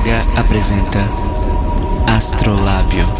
Braga apresenta Astrolábio.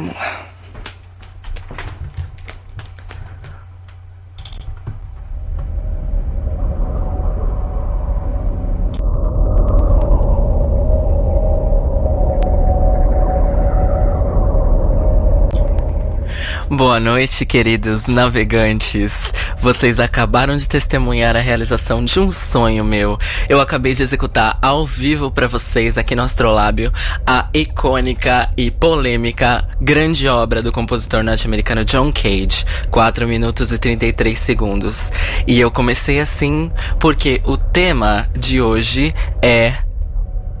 Vamos Boa noite, queridos navegantes. Vocês acabaram de testemunhar a realização de um sonho meu. Eu acabei de executar ao vivo para vocês aqui no Astrolábio a icônica e polêmica grande obra do compositor norte-americano John Cage, 4 minutos e 33 segundos. E eu comecei assim porque o tema de hoje é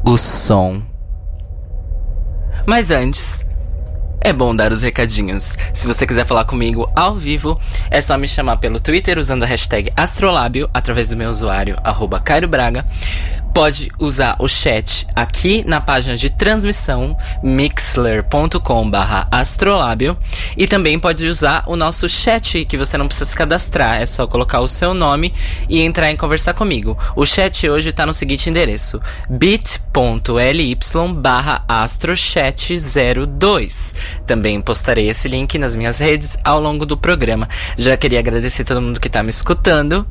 o som. Mas antes, é bom dar os recadinhos. Se você quiser falar comigo ao vivo, é só me chamar pelo Twitter usando a hashtag Astrolábio através do meu usuário, arroba Cairo Braga pode usar o chat aqui na página de transmissão mixler.com astrolábio e também pode usar o nosso chat que você não precisa se cadastrar, é só colocar o seu nome e entrar em conversar comigo. O chat hoje está no seguinte endereço: bit.ly astrochat02. Também postarei esse link nas minhas redes ao longo do programa. Já queria agradecer todo mundo que está me escutando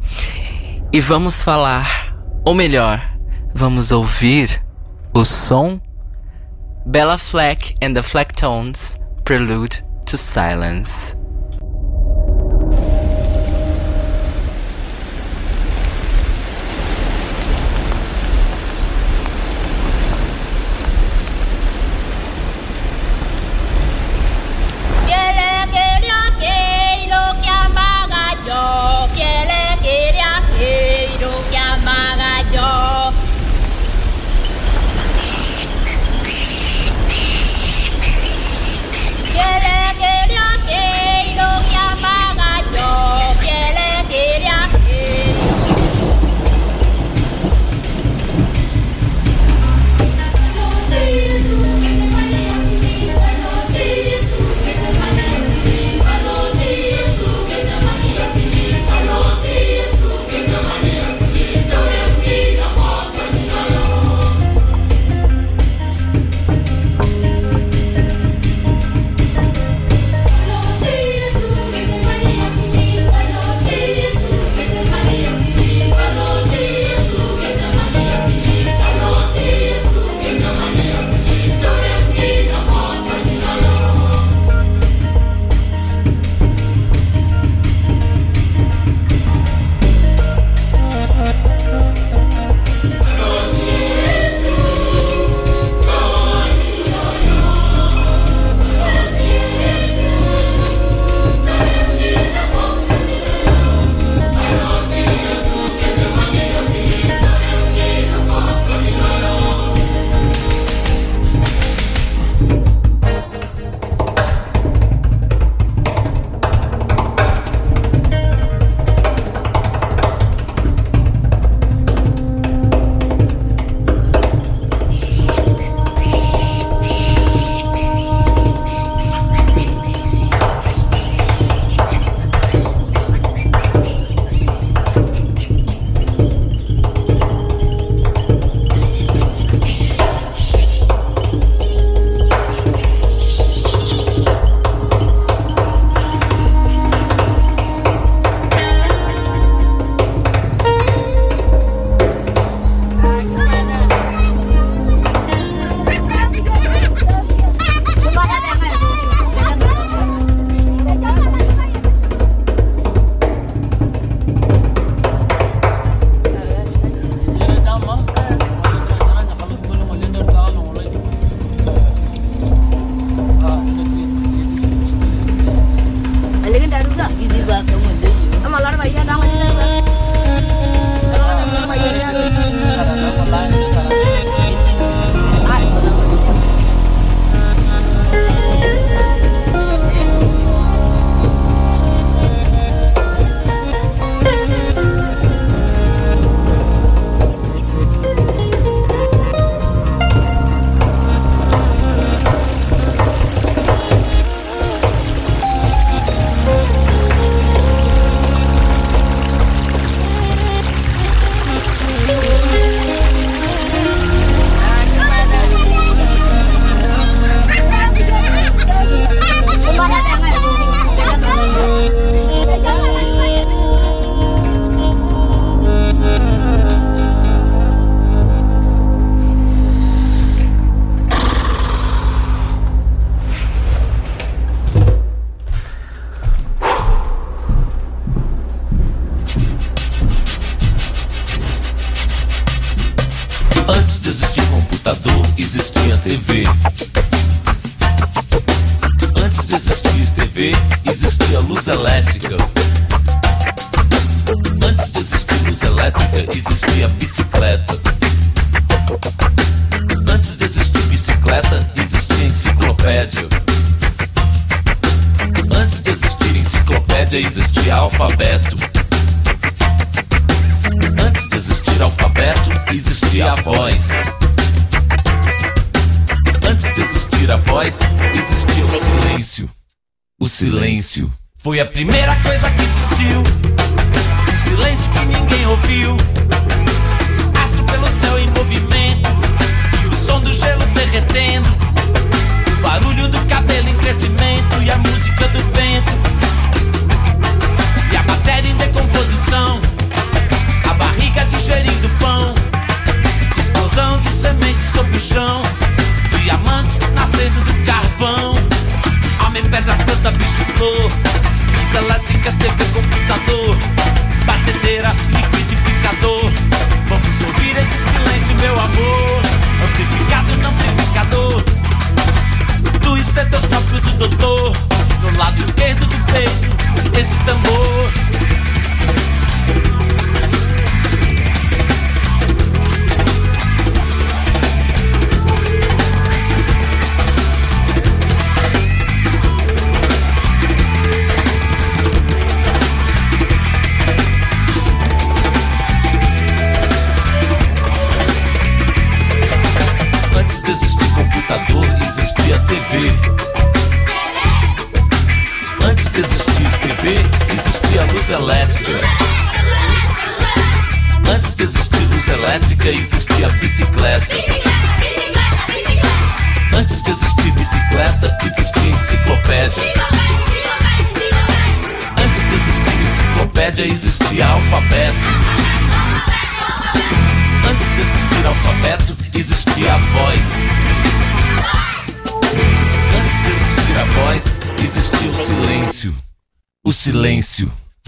e vamos falar, ou melhor, vamos ouvir o som Bella Fleck and the Flecktones Prelude to Silence. Quiere que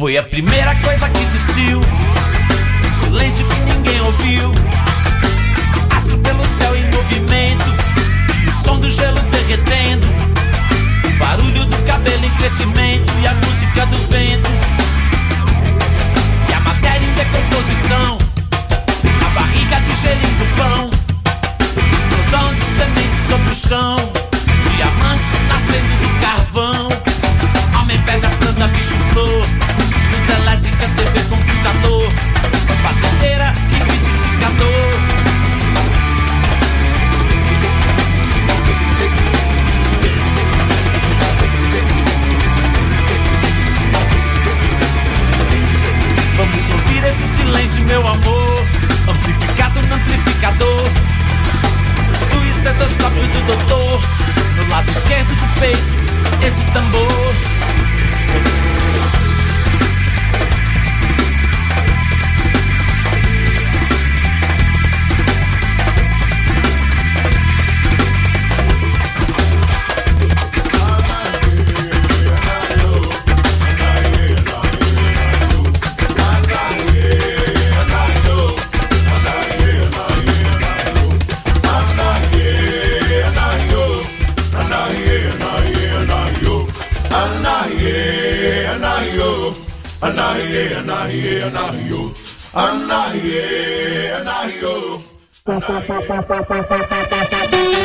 foi a primeira coisa que existiu. Silêncio que ninguém ouviu. Astro pelo céu em movimento. E o som do gelo derretendo. O barulho do cabelo em crescimento. E a música do vento. E a matéria em decomposição. A barriga digerindo pão. Explosão de sementes sobre o chão. Diamante nascendo do carvão. Pedra, planta, bicho, flor. Luz elétrica, TV, computador. Batedeira, liquidificador. Vamos ouvir esse silêncio, meu amor. Amplificado no amplificador. Do estetoscópio do doutor. No lado esquerdo do peito, esse tambor. Thank you. anahie, anahie, anahiyo. Anahie, anahiyo. Anahie.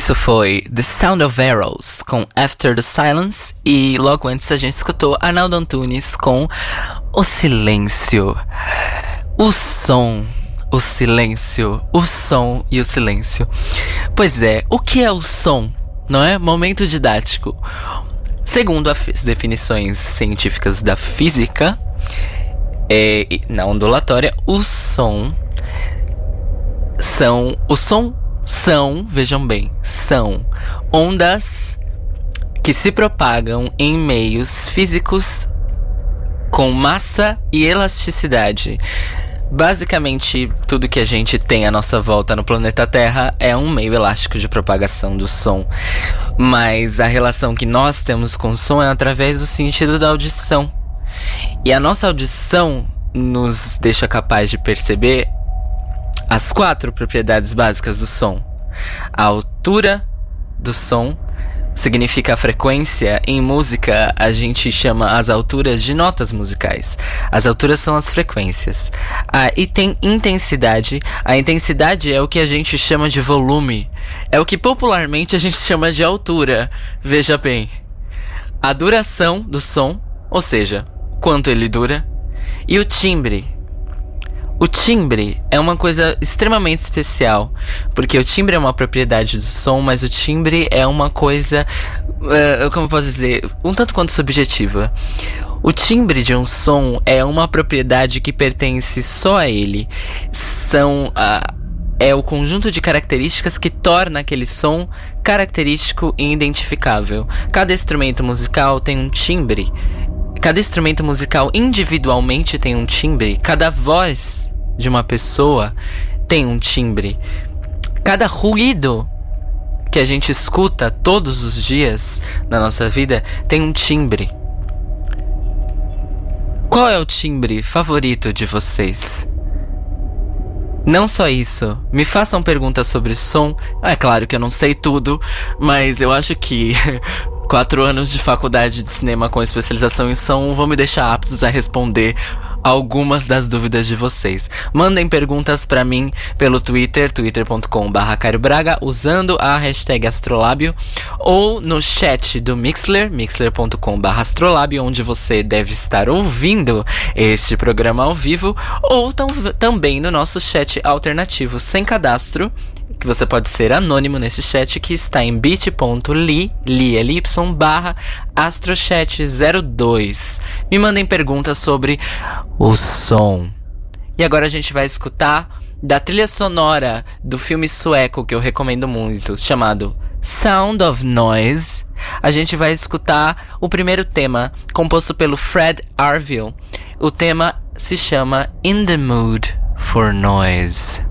Isso foi The Sound of Arrows com After the Silence e logo antes a gente escutou Arnaldo Antunes com O Silêncio. O som, o silêncio, o som e o silêncio. Pois é, o que é o som? Não é? Momento didático. Segundo as definições científicas da física, é, na ondulatória, o som são. O som são, vejam bem, são ondas que se propagam em meios físicos com massa e elasticidade. Basicamente, tudo que a gente tem à nossa volta no planeta Terra é um meio elástico de propagação do som. Mas a relação que nós temos com o som é através do sentido da audição. E a nossa audição nos deixa capaz de perceber as quatro propriedades básicas do som. A altura do som significa a frequência. Em música, a gente chama as alturas de notas musicais. As alturas são as frequências. A e tem intensidade. A intensidade é o que a gente chama de volume. É o que popularmente a gente chama de altura. Veja bem. A duração do som, ou seja, quanto ele dura, e o timbre. O timbre é uma coisa extremamente especial, porque o timbre é uma propriedade do som, mas o timbre é uma coisa, eh, como eu posso dizer, um tanto quanto subjetiva. O timbre de um som é uma propriedade que pertence só a ele. São a é o conjunto de características que torna aquele som característico e identificável. Cada instrumento musical tem um timbre. Cada instrumento musical individualmente tem um timbre. Cada voz de uma pessoa tem um timbre. Cada ruído que a gente escuta todos os dias na nossa vida tem um timbre. Qual é o timbre favorito de vocês? Não só isso, me façam perguntas sobre som. É claro que eu não sei tudo, mas eu acho que quatro anos de faculdade de cinema com especialização em som vão me deixar aptos a responder algumas das dúvidas de vocês. Mandem perguntas pra mim pelo Twitter, twitter.com.br Braga, usando a hashtag Astrolábio, ou no chat do Mixler, mixler.com.br Astrolábio, onde você deve estar ouvindo este programa ao vivo, ou tam também no nosso chat alternativo sem cadastro, que você pode ser anônimo nesse chat que está em bit.ly, ly, barra astrochat02. Me mandem perguntas sobre o som. E agora a gente vai escutar da trilha sonora do filme sueco que eu recomendo muito, chamado Sound of Noise, a gente vai escutar o primeiro tema, composto pelo Fred Arville. O tema se chama In the Mood for Noise.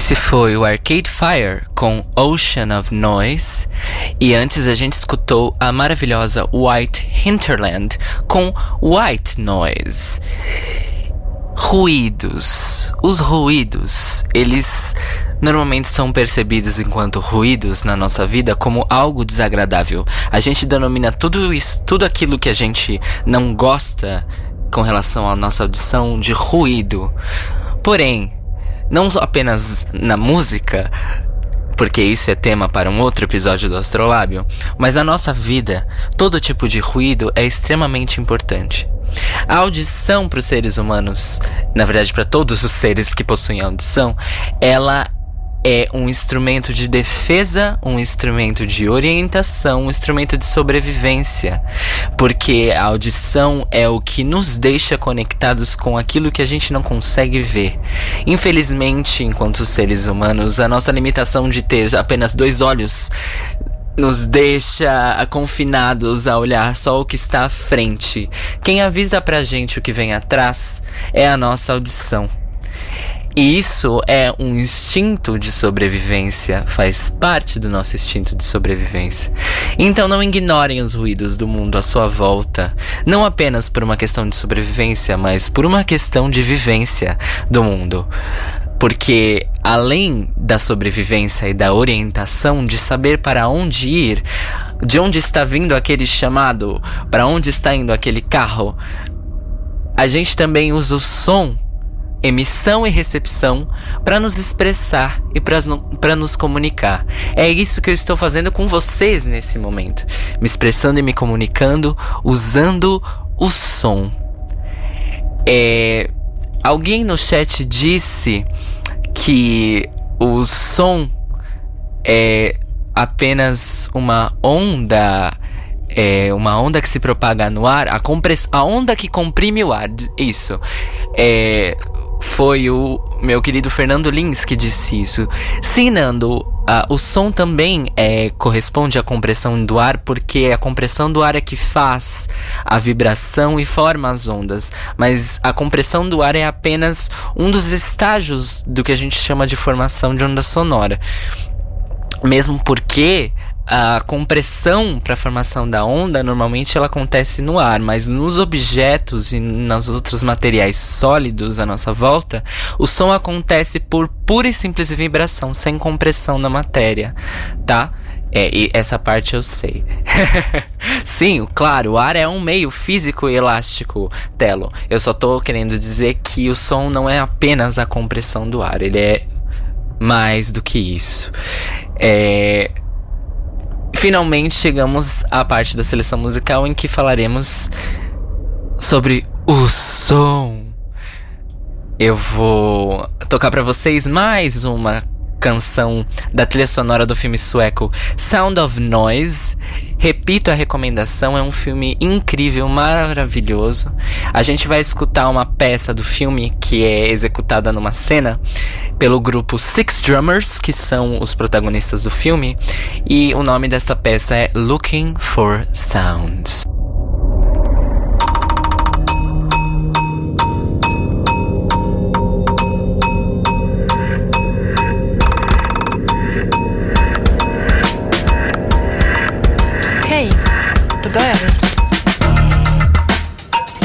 Esse foi o Arcade Fire com Ocean of Noise. E antes a gente escutou a maravilhosa White Hinterland com White Noise. Ruídos. Os ruídos, eles normalmente são percebidos enquanto ruídos na nossa vida como algo desagradável. A gente denomina tudo isso, tudo aquilo que a gente não gosta com relação à nossa audição de ruído. Porém, não apenas na música, porque isso é tema para um outro episódio do Astrolábio, mas na nossa vida, todo tipo de ruído é extremamente importante. A audição para os seres humanos, na verdade para todos os seres que possuem audição, ela é um instrumento de defesa, um instrumento de orientação, um instrumento de sobrevivência. Porque a audição é o que nos deixa conectados com aquilo que a gente não consegue ver. Infelizmente, enquanto seres humanos, a nossa limitação de ter apenas dois olhos nos deixa confinados a olhar só o que está à frente. Quem avisa pra gente o que vem atrás é a nossa audição. E isso é um instinto de sobrevivência, faz parte do nosso instinto de sobrevivência. Então não ignorem os ruídos do mundo à sua volta, não apenas por uma questão de sobrevivência, mas por uma questão de vivência do mundo. Porque além da sobrevivência e da orientação de saber para onde ir, de onde está vindo aquele chamado, para onde está indo aquele carro, a gente também usa o som, emissão e recepção para nos expressar e para nos comunicar. É isso que eu estou fazendo com vocês nesse momento, me expressando e me comunicando usando o som. É, alguém no chat disse que o som é apenas uma onda é uma onda que se propaga no ar, a, a onda que comprime o ar, isso. É, foi o meu querido Fernando Lins que disse isso. Sim, Nando, ah, o som também é, corresponde à compressão do ar, porque a compressão do ar é que faz a vibração e forma as ondas. Mas a compressão do ar é apenas um dos estágios do que a gente chama de formação de onda sonora. Mesmo porque a compressão para a formação da onda normalmente ela acontece no ar, mas nos objetos e nos outros materiais sólidos à nossa volta, o som acontece por pura e simples vibração, sem compressão na matéria, tá? É, e essa parte eu sei. Sim, claro, o ar é um meio físico e elástico, Telo. Eu só tô querendo dizer que o som não é apenas a compressão do ar, ele é mais do que isso. É, finalmente chegamos à parte da seleção musical em que falaremos sobre o som. Eu vou tocar para vocês mais uma canção da trilha sonora do filme sueco Sound of Noise. Repito a recomendação, é um filme incrível, maravilhoso. A gente vai escutar uma peça do filme que é executada numa cena pelo grupo Six Drummers, que são os protagonistas do filme, e o nome desta peça é Looking for Sounds.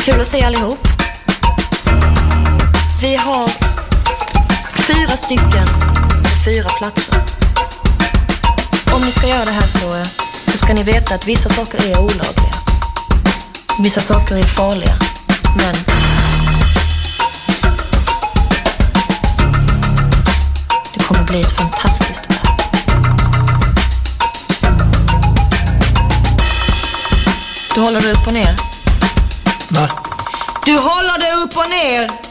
Kul att se allihop. Vi har fyra stycken, fyra platser. Om ni ska göra det här så, eh, så ska ni veta att vissa saker är olagliga. Vissa saker är farliga. Men det kommer bli ett fantastiskt värld. Du håller du upp och ner? Va? Du håller det upp och ner!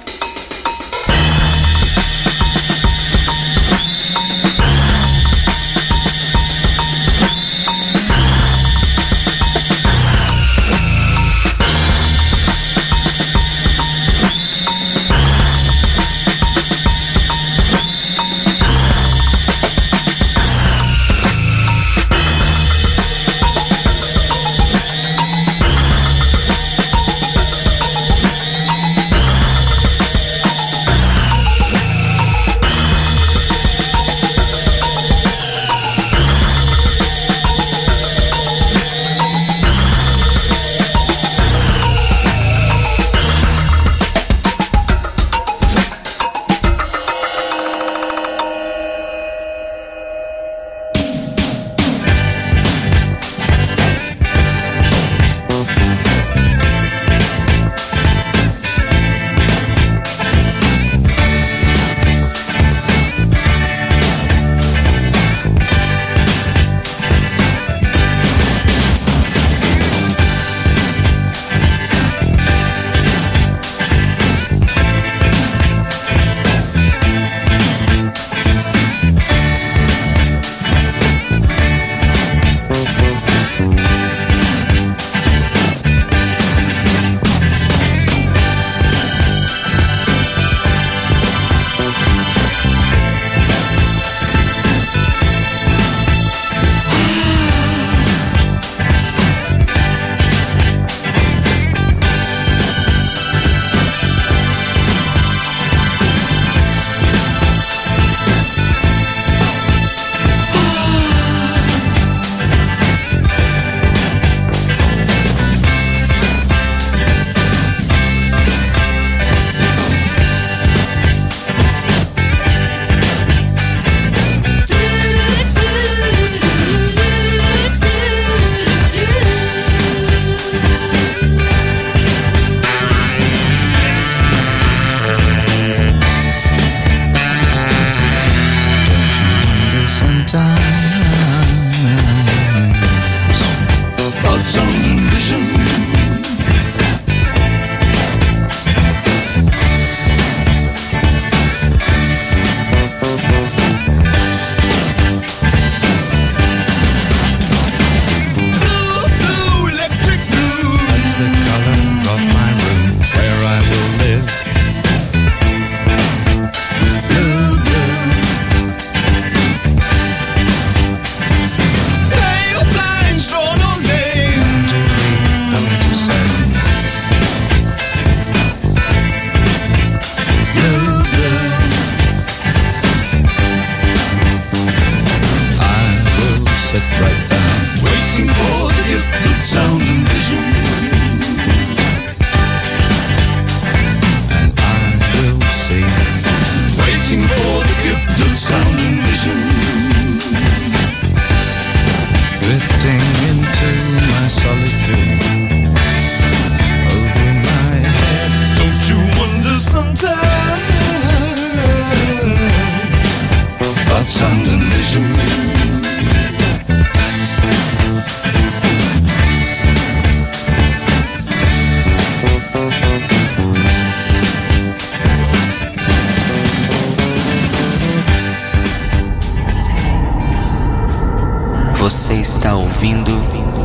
está ouvindo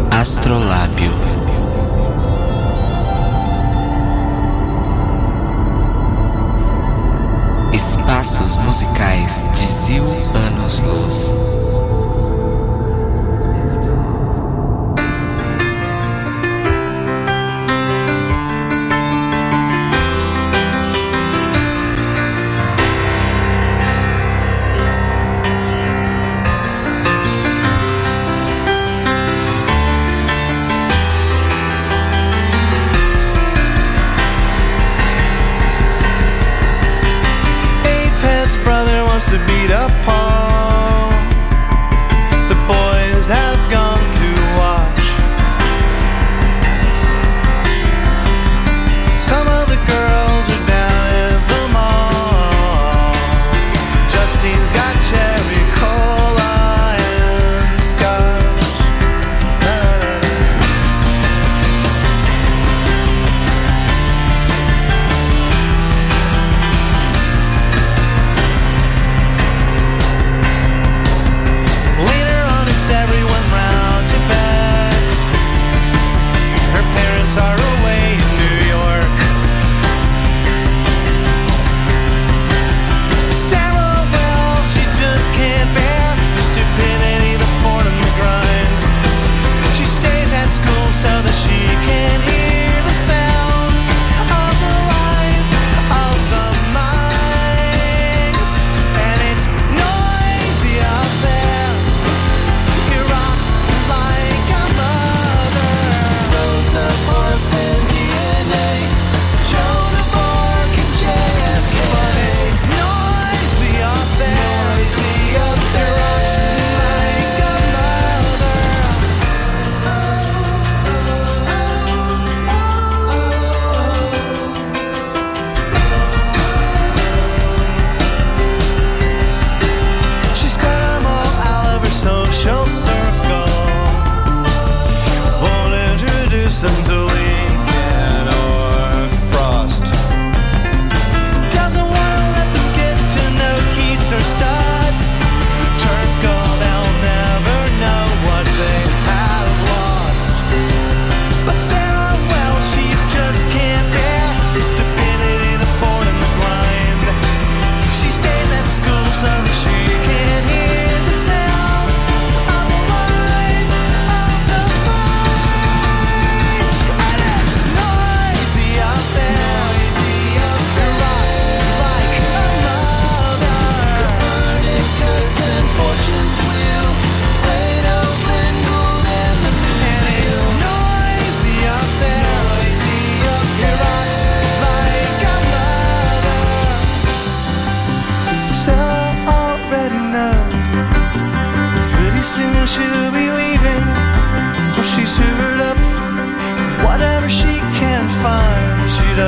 Astrolábio. Espaços musicais de Zil Anos Luz.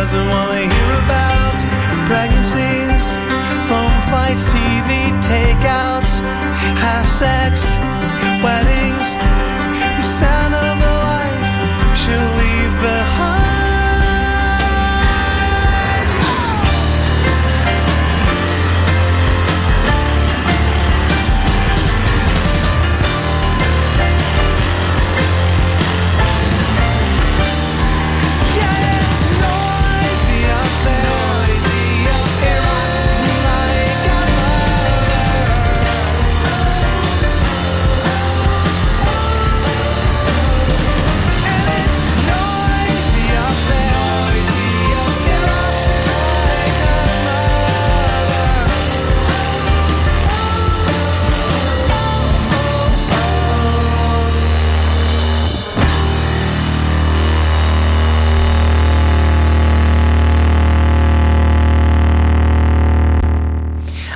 doesn't want to hear about pregnancies, phone fights, TV takeouts, have sex.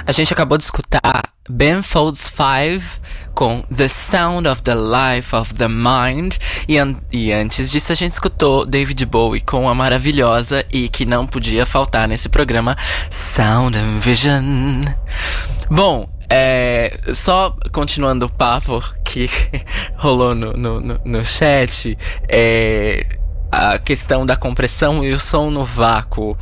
A gente acabou de escutar Ben Folds 5 com The Sound of the Life of the Mind. E, an- e antes disso, a gente escutou David Bowie com a maravilhosa e que não podia faltar nesse programa, Sound and Vision. Bom, é, só continuando o papo que rolou no, no, no, no chat, é, a questão da compressão e o som no vácuo.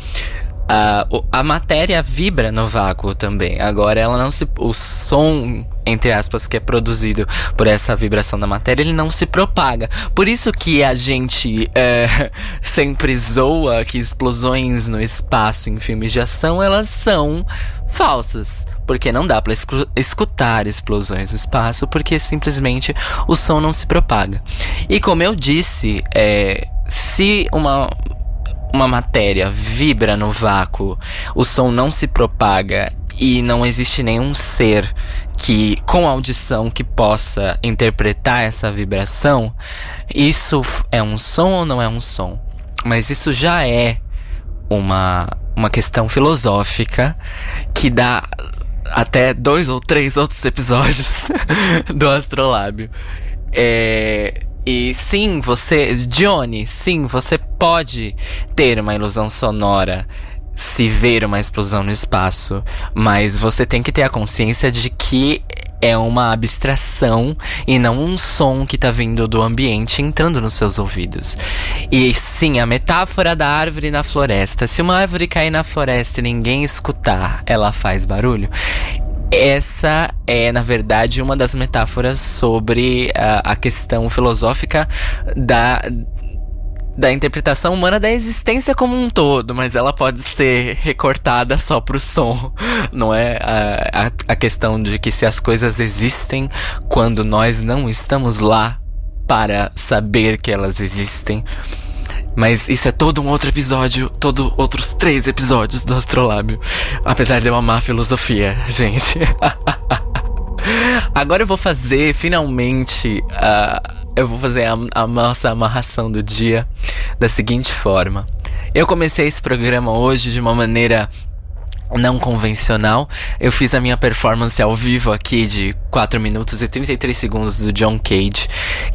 A, a matéria vibra no vácuo também. Agora ela não se. O som, entre aspas, que é produzido por essa vibração da matéria, ele não se propaga. Por isso que a gente é, sempre zoa que explosões no espaço em filmes de ação elas são falsas. Porque não dá escu- escutar explosões no espaço, porque simplesmente o som não se propaga. E como eu disse, é, se uma uma matéria vibra no vácuo, o som não se propaga e não existe nenhum ser que com audição que possa interpretar essa vibração, isso é um som ou não é um som? Mas isso já é uma, uma questão filosófica que dá até dois ou três outros episódios do Astrolábio. É, e sim, você, Johnny, sim, você pode ter uma ilusão sonora se ver uma explosão no espaço, mas você tem que ter a consciência de que é uma abstração e não um som que tá vindo do ambiente entrando nos seus ouvidos. E sim, a metáfora da árvore na floresta. Se uma árvore cair na floresta e ninguém escutar, ela faz barulho. Essa é, na verdade, uma das metáforas sobre a, a questão filosófica da, da interpretação humana da existência como um todo, mas ela pode ser recortada só pro som, não é? A, a, a questão de que se as coisas existem quando nós não estamos lá para saber que elas existem. Mas isso é todo um outro episódio, todo outros três episódios do Astrolábio. Apesar de eu amar filosofia, gente. Agora eu vou fazer, finalmente, a eu vou fazer a, a nossa amarração do dia da seguinte forma. Eu comecei esse programa hoje de uma maneira não convencional. Eu fiz a minha performance ao vivo aqui de 4 minutos e 33 segundos do John Cage,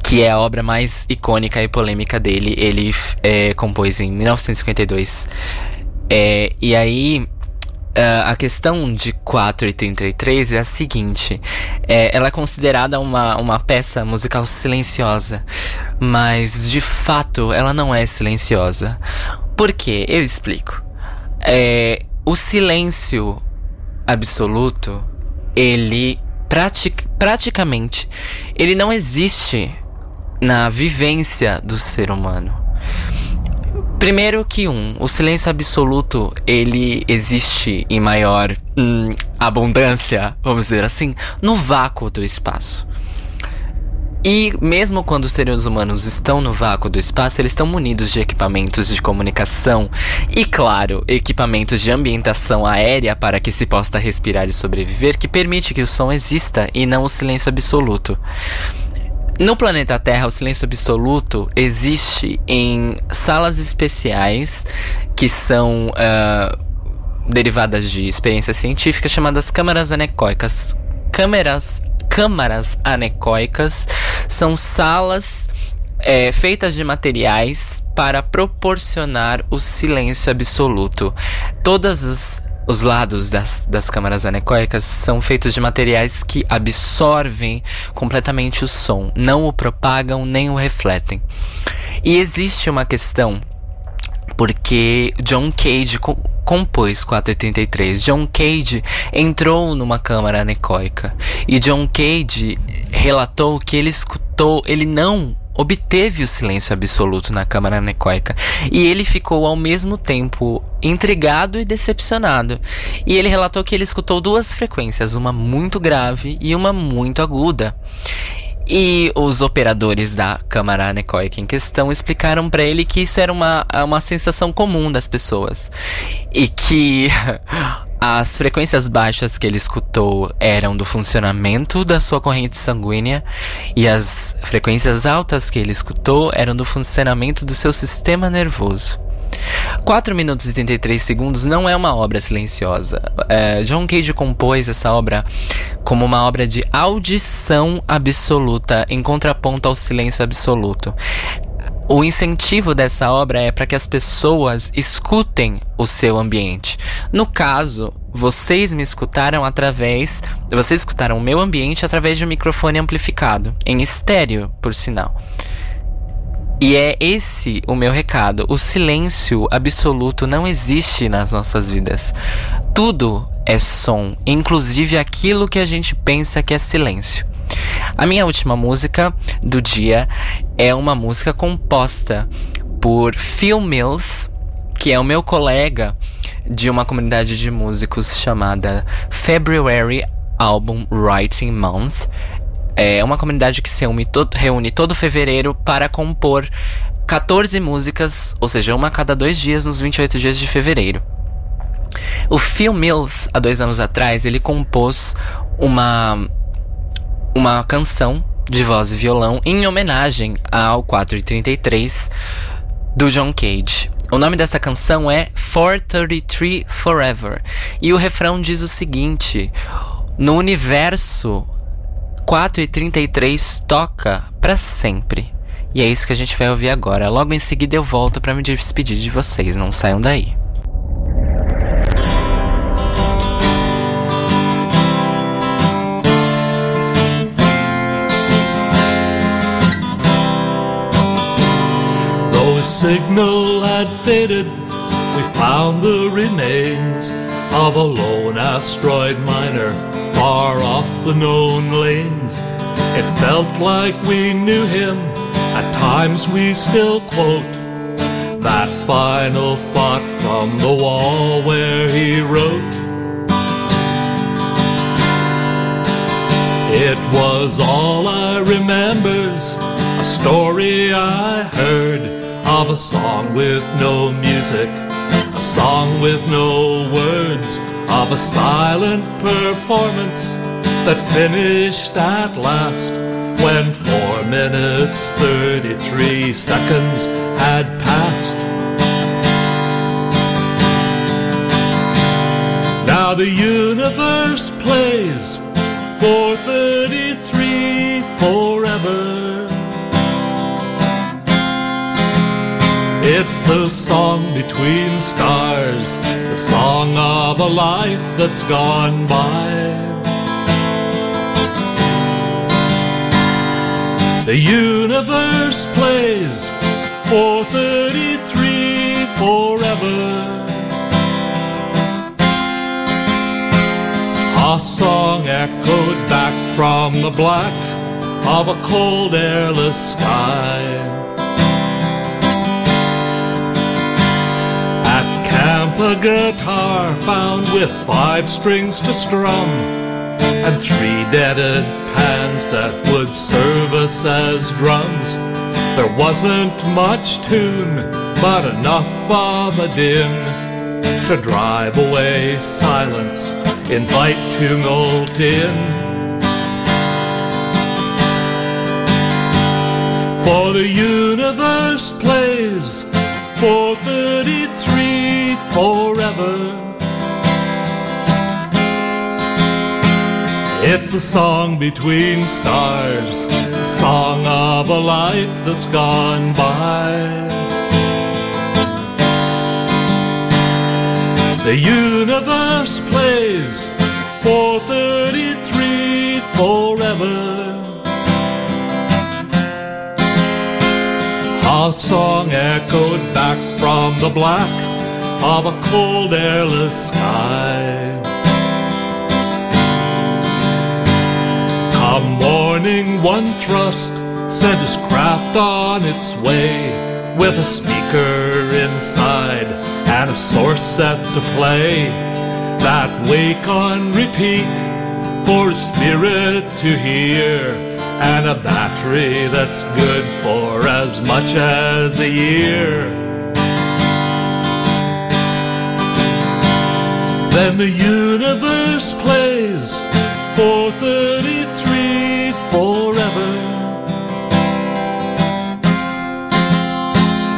que é a obra mais icônica e polêmica dele. Ele é, compôs em 1952. É, e aí. Uh, a questão de 4 e 33 é a seguinte: é, ela é considerada uma, uma peça musical silenciosa, mas de fato ela não é silenciosa. Por quê? Eu explico. É, o silêncio absoluto, ele pratic, praticamente, ele não existe na vivência do ser humano. Primeiro que um, o silêncio absoluto, ele existe em maior hum, abundância, vamos dizer assim, no vácuo do espaço. E mesmo quando os seres humanos estão no vácuo do espaço, eles estão munidos de equipamentos de comunicação e, claro, equipamentos de ambientação aérea para que se possa respirar e sobreviver, que permite que o som exista e não o silêncio absoluto. No planeta Terra, o silêncio absoluto existe em salas especiais que são uh, derivadas de experiências científicas chamadas câmaras anecoicas. Câmeras, câmaras anecoicas são salas é, feitas de materiais para proporcionar o silêncio absoluto. Todas as os lados das, das câmaras anecoicas são feitos de materiais que absorvem completamente o som, não o propagam nem o refletem. E existe uma questão porque John Cage co- compôs 433. John Cage entrou numa câmara anecoica e John Cage relatou que ele escutou, ele não obteve o silêncio absoluto na câmara anecoica e ele ficou ao mesmo tempo intrigado e decepcionado. E ele relatou que ele escutou duas frequências, uma muito grave e uma muito aguda. E os operadores da câmara anecoica em questão explicaram pra ele que isso era uma, uma sensação comum das pessoas. E que as frequências baixas que ele escutou eram do funcionamento da sua corrente sanguínea e as frequências altas que ele escutou eram do funcionamento do seu sistema nervoso. 4 minutos e 33 segundos não é uma obra silenciosa. É, John Cage compôs essa obra como uma obra de audição absoluta em contraponto ao silêncio absoluto. O incentivo dessa obra é para que as pessoas escutem o seu ambiente. No caso, vocês me escutaram através. Vocês escutaram o meu ambiente através de um microfone amplificado, em estéreo, por sinal. E é esse o meu recado. O silêncio absoluto não existe nas nossas vidas. Tudo é som, inclusive aquilo que a gente pensa que é silêncio. A minha última música do dia é uma música composta por Phil Mills, que é o meu colega de uma comunidade de músicos chamada February Album Writing Month. É uma comunidade que se reúne todo, reúne todo fevereiro para compor 14 músicas, ou seja, uma a cada dois dias nos 28 dias de fevereiro. O Phil Mills, há dois anos atrás, ele compôs uma, uma canção de voz e violão em homenagem ao 433 do John Cage. O nome dessa canção é 433 Forever. E o refrão diz o seguinte: No universo 4 e 33 toca pra sempre. E é isso que a gente vai ouvir agora. Logo em seguida eu volto pra me despedir de vocês. Não saiam daí. Though his signal had faded, we found the remains of a lone asteroid miner far off the known lanes. It felt like we knew him, at times we still quote that final thought from the wall where he wrote. It was all I remembers, a story I heard of a song with no music, song with no words, of a silent performance that finished at last when 4 minutes 33 seconds had passed. Now the universe plays 433 It's the song between stars, the song of a life that's gone by. The universe plays 433 forever. A song echoed back from the black of a cold, airless sky. A guitar found with five strings to strum, and three deaded pans that would serve us as drums. There wasn't much tune, but enough of a din to drive away silence, invite tumult in. For the universe plays 433 forever. It's a song between stars, a song of a life that's gone by. The universe plays 433 forever. A song echoed back from the black of a cold, airless sky. Come morning, one thrust sent his craft on its way with a speaker inside and a source set to play that wake on repeat for a spirit to hear and a battery that's good for as much as a year. Then the universe plays 433 forever.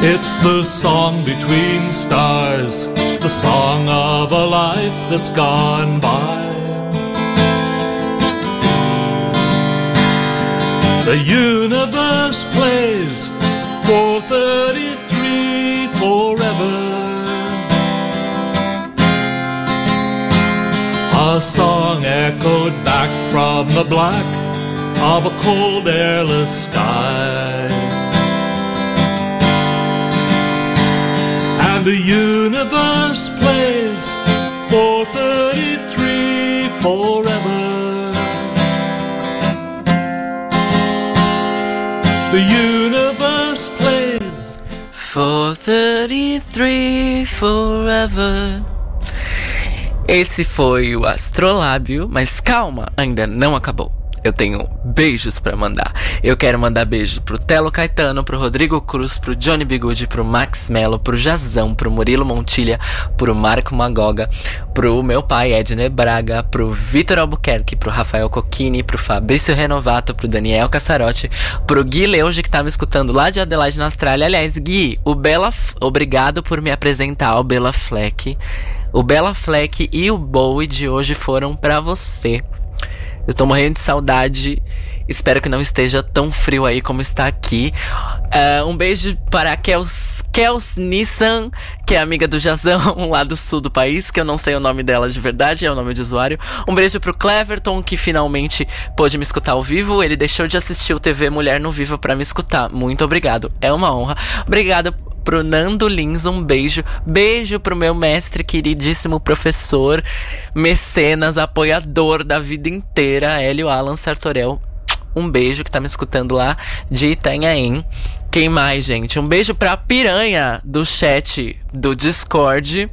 It's the song between stars, the song of a life that's gone by. The universe plays 433 forever. A song echoed back from the black of a cold, airless sky. And the universe plays 433 forever. Universe plays. 433 forever. Esse foi o Astrolábio, mas calma, ainda não acabou. Eu tenho beijos pra mandar. Eu quero mandar beijo pro Telo Caetano, pro Rodrigo Cruz, pro Johnny Bigude, pro Max Mello, pro Jazão, pro Murilo Montilha, pro Marco Magoga, pro meu pai Edner Braga, pro Vitor Albuquerque, pro Rafael Cocchini, pro Fabrício Renovato, pro Daniel Cassarotti, pro Gui Leuge que tá me escutando lá de Adelaide na Austrália. Aliás, Gui, o Bela, obrigado por me apresentar ao Bela Fleck. O Bela Fleck e o Bowie de hoje foram pra você. Eu tô morrendo de saudade. Espero que não esteja tão frio aí como está aqui. Ah, um beijo para a Kels, Kels Nissan, que é amiga do Jazão, lá do sul do país, que eu não sei o nome dela de verdade, é o nome de usuário. Um beijo pro Cleverton, que finalmente pôde me escutar ao vivo. Ele deixou de assistir o TV Mulher no Vivo para me escutar. Muito obrigado. É uma honra. Obrigado pro Nando Lins, um beijo. Beijo pro meu mestre, queridíssimo professor, mecenas, apoiador da vida inteira, Hélio Alan Sartorel. Um beijo que tá me escutando lá de Itanhaém. Quem mais, gente? Um beijo pra piranha do chat do Discord.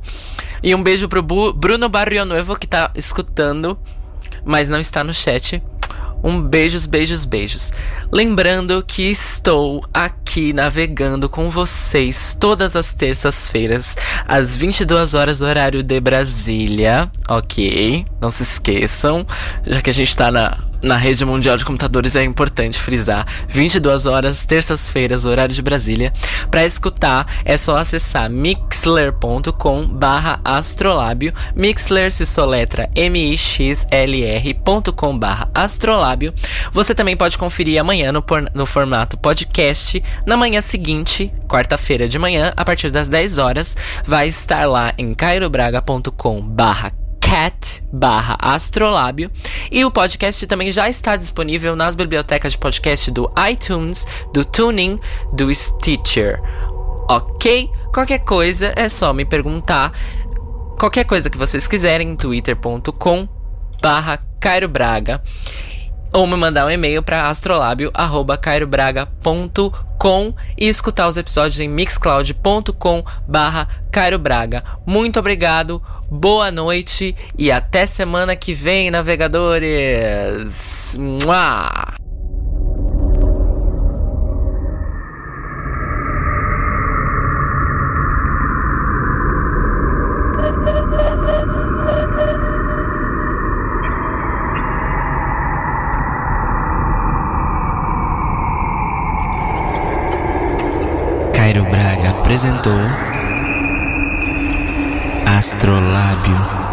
E um beijo pro Bu- Bruno Barrionuevo que tá escutando, mas não está no chat. Um beijos, beijos, beijos. Lembrando que estou aqui navegando com vocês todas as terças-feiras, às 22 horas, horário de Brasília. Ok? Não se esqueçam, já que a gente tá na, na rede mundial de computadores, é importante frisar. 22 horas, terças-feiras, horário de Brasília. Para escutar, é só acessar mixler.com barra astrolábio. Mixler se soletra mixlr.com barra astrolábio. Você também pode conferir amanhã no, por- no formato podcast. Na manhã seguinte, quarta-feira de manhã, a partir das 10 horas, vai estar lá em cairobraga.com barra cat barra astrolábio e o podcast também já está disponível nas bibliotecas de podcast do iTunes, do Tuning, do Stitcher. Ok? Qualquer coisa é só me perguntar. Qualquer coisa que vocês quiserem, twitter.com barra Cairo Braga ou me mandar um e-mail para astrolabio@cairobraga.com e escutar os episódios em mixcloud.com barra Cairo Braga. Muito obrigado, boa noite e até semana que vem, navegadores! Mua! Apresentou Astrolábio.